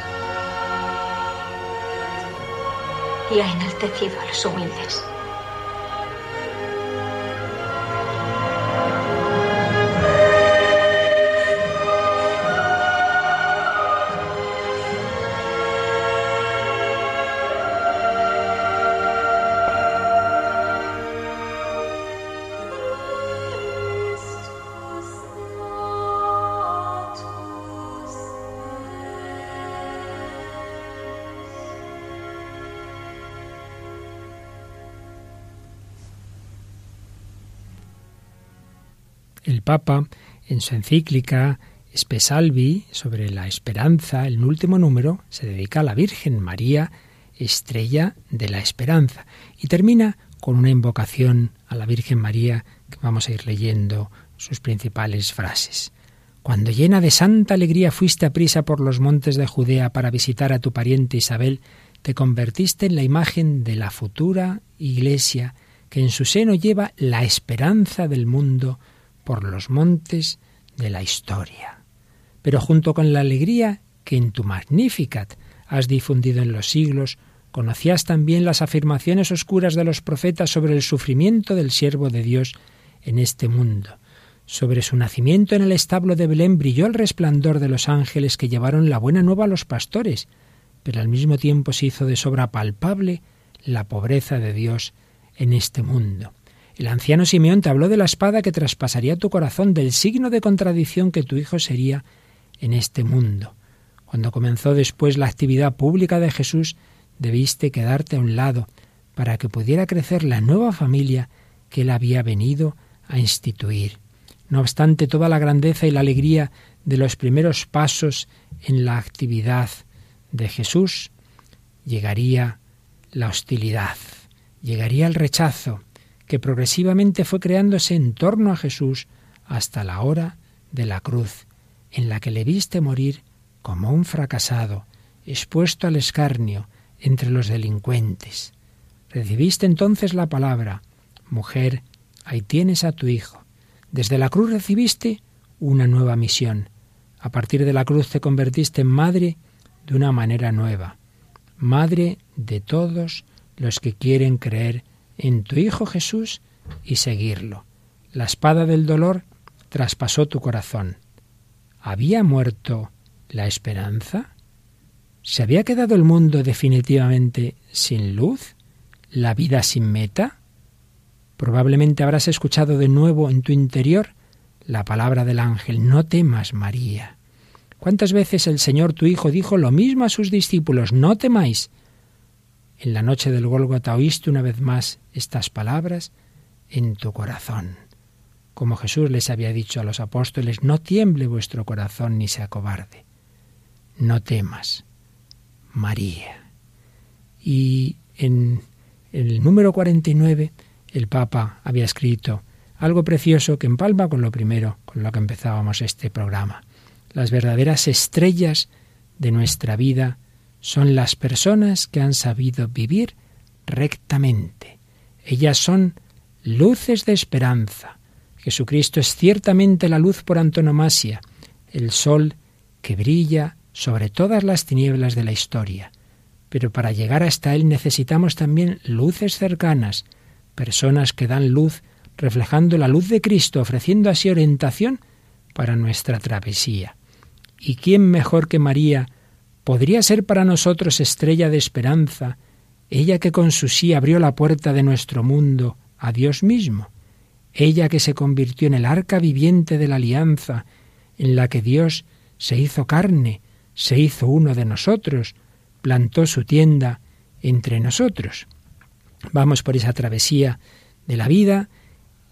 y ha enaltecido a los humildes. En su encíclica Spesalvi sobre la esperanza, el último número, se dedica a la Virgen María, estrella de la esperanza, y termina con una invocación a la Virgen María que vamos a ir leyendo sus principales frases. Cuando llena de santa alegría fuiste a prisa por los montes de Judea para visitar a tu pariente Isabel, te convertiste en la imagen de la futura Iglesia que en su seno lleva la esperanza del mundo por los montes de la historia. Pero junto con la alegría que en tu Magnificat has difundido en los siglos, conocías también las afirmaciones oscuras de los profetas sobre el sufrimiento del siervo de Dios en este mundo. Sobre su nacimiento en el establo de Belén brilló el resplandor de los ángeles que llevaron la buena nueva a los pastores, pero al mismo tiempo se hizo de sobra palpable la pobreza de Dios en este mundo. El anciano Simeón te habló de la espada que traspasaría tu corazón, del signo de contradicción que tu hijo sería en este mundo. Cuando comenzó después la actividad pública de Jesús, debiste quedarte a un lado para que pudiera crecer la nueva familia que él había venido a instituir. No obstante toda la grandeza y la alegría de los primeros pasos en la actividad de Jesús, llegaría la hostilidad, llegaría el rechazo, que progresivamente fue creándose en torno a Jesús hasta la hora de la cruz, en la que le viste morir como un fracasado, expuesto al escarnio entre los delincuentes. Recibiste entonces la palabra, mujer, ahí tienes a tu hijo. Desde la cruz recibiste una nueva misión. A partir de la cruz te convertiste en madre de una manera nueva, madre de todos los que quieren creer en tu Hijo Jesús y seguirlo. La espada del dolor traspasó tu corazón. ¿Había muerto la esperanza? ¿Se había quedado el mundo definitivamente sin luz? ¿La vida sin meta? Probablemente habrás escuchado de nuevo en tu interior la palabra del ángel, no temas, María. ¿Cuántas veces el Señor tu Hijo dijo lo mismo a sus discípulos, no temáis? En la noche del Gólgota oíste una vez más estas palabras en tu corazón. Como Jesús les había dicho a los apóstoles, no tiemble vuestro corazón ni se acobarde. No temas, María. Y en el número 49 el Papa había escrito algo precioso que empalma con lo primero, con lo que empezábamos este programa. Las verdaderas estrellas de nuestra vida son las personas que han sabido vivir rectamente. Ellas son luces de esperanza. Jesucristo es ciertamente la luz por antonomasia, el sol que brilla sobre todas las tinieblas de la historia. Pero para llegar hasta Él necesitamos también luces cercanas, personas que dan luz reflejando la luz de Cristo, ofreciendo así orientación para nuestra travesía. ¿Y quién mejor que María podría ser para nosotros estrella de esperanza, ella que con su sí abrió la puerta de nuestro mundo a Dios mismo, ella que se convirtió en el arca viviente de la alianza, en la que Dios se hizo carne, se hizo uno de nosotros, plantó su tienda entre nosotros. Vamos por esa travesía de la vida.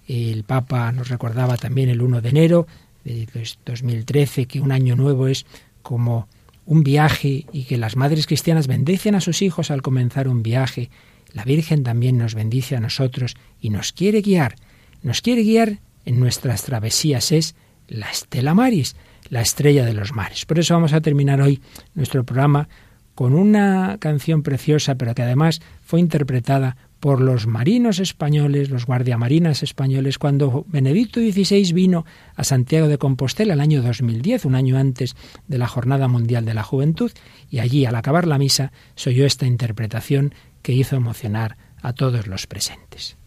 El Papa nos recordaba también el 1 de enero de 2013 que un año nuevo es como un viaje y que las madres cristianas bendicen a sus hijos al comenzar un viaje. La Virgen también nos bendice a nosotros y nos quiere guiar. Nos quiere guiar en nuestras travesías. Es la Estela Maris, la estrella de los mares. Por eso vamos a terminar hoy nuestro programa con una canción preciosa, pero que además fue interpretada por los marinos españoles, los guardiamarinas españoles, cuando Benedicto XVI vino a Santiago de Compostela el año 2010, un año antes de la Jornada Mundial de la Juventud, y allí, al acabar la misa, se oyó esta interpretación que hizo emocionar a todos los presentes.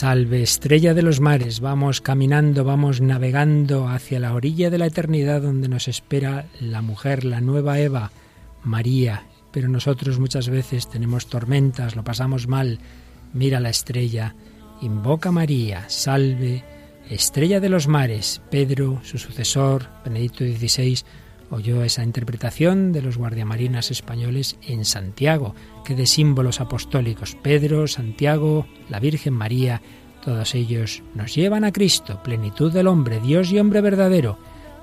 Salve, estrella de los mares, vamos caminando, vamos navegando hacia la orilla de la eternidad donde nos espera la mujer, la nueva Eva, María. Pero nosotros muchas veces tenemos tormentas, lo pasamos mal. Mira la estrella, invoca a María, salve, estrella de los mares. Pedro, su sucesor, Benedicto XVI, oyó esa interpretación de los guardiamarinas españoles en Santiago, que de símbolos apostólicos, Pedro, Santiago, la Virgen María, todos ellos nos llevan a Cristo, plenitud del hombre, Dios y hombre verdadero,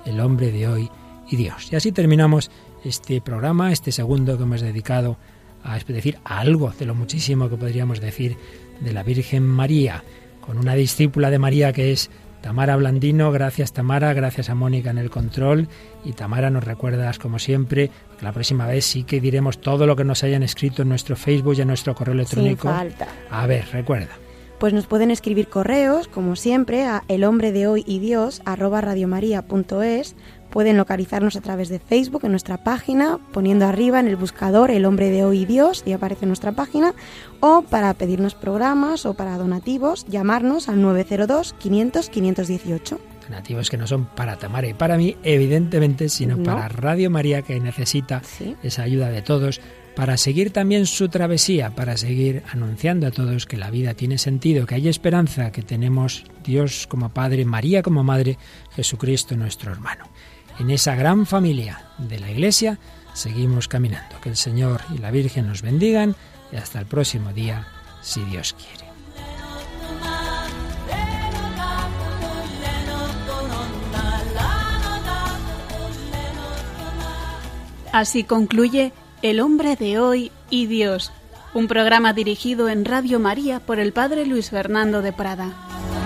el hombre de hoy y Dios. Y así terminamos este programa, este segundo que hemos dedicado a decir algo de lo muchísimo que podríamos decir de la Virgen María, con una discípula de María que es Tamara Blandino, gracias Tamara, gracias a Mónica en el control y Tamara nos recuerdas como siempre que la próxima vez sí que diremos todo lo que nos hayan escrito en nuestro Facebook y en nuestro correo electrónico. Sin falta. A ver, recuerda. Pues nos pueden escribir correos, como siempre, a el hombre de hoy y Dios arroba radiomaria.es Pueden localizarnos a través de Facebook en nuestra página, poniendo arriba en el buscador El hombre de hoy y Dios y aparece nuestra página, o para pedirnos programas o para donativos, llamarnos al 902 500 518 donativos que no son para Tamara y para mí, evidentemente, sino para Radio María que necesita esa ayuda de todos para seguir también su travesía, para seguir anunciando a todos que la vida tiene sentido, que hay esperanza, que tenemos Dios como Padre, María como Madre, Jesucristo nuestro hermano en esa gran familia de la Iglesia, seguimos caminando. Que el Señor y la Virgen nos bendigan y hasta el próximo día, si Dios quiere. Así concluye El hombre de hoy y Dios, un programa dirigido en Radio María por el Padre Luis Fernando de Prada.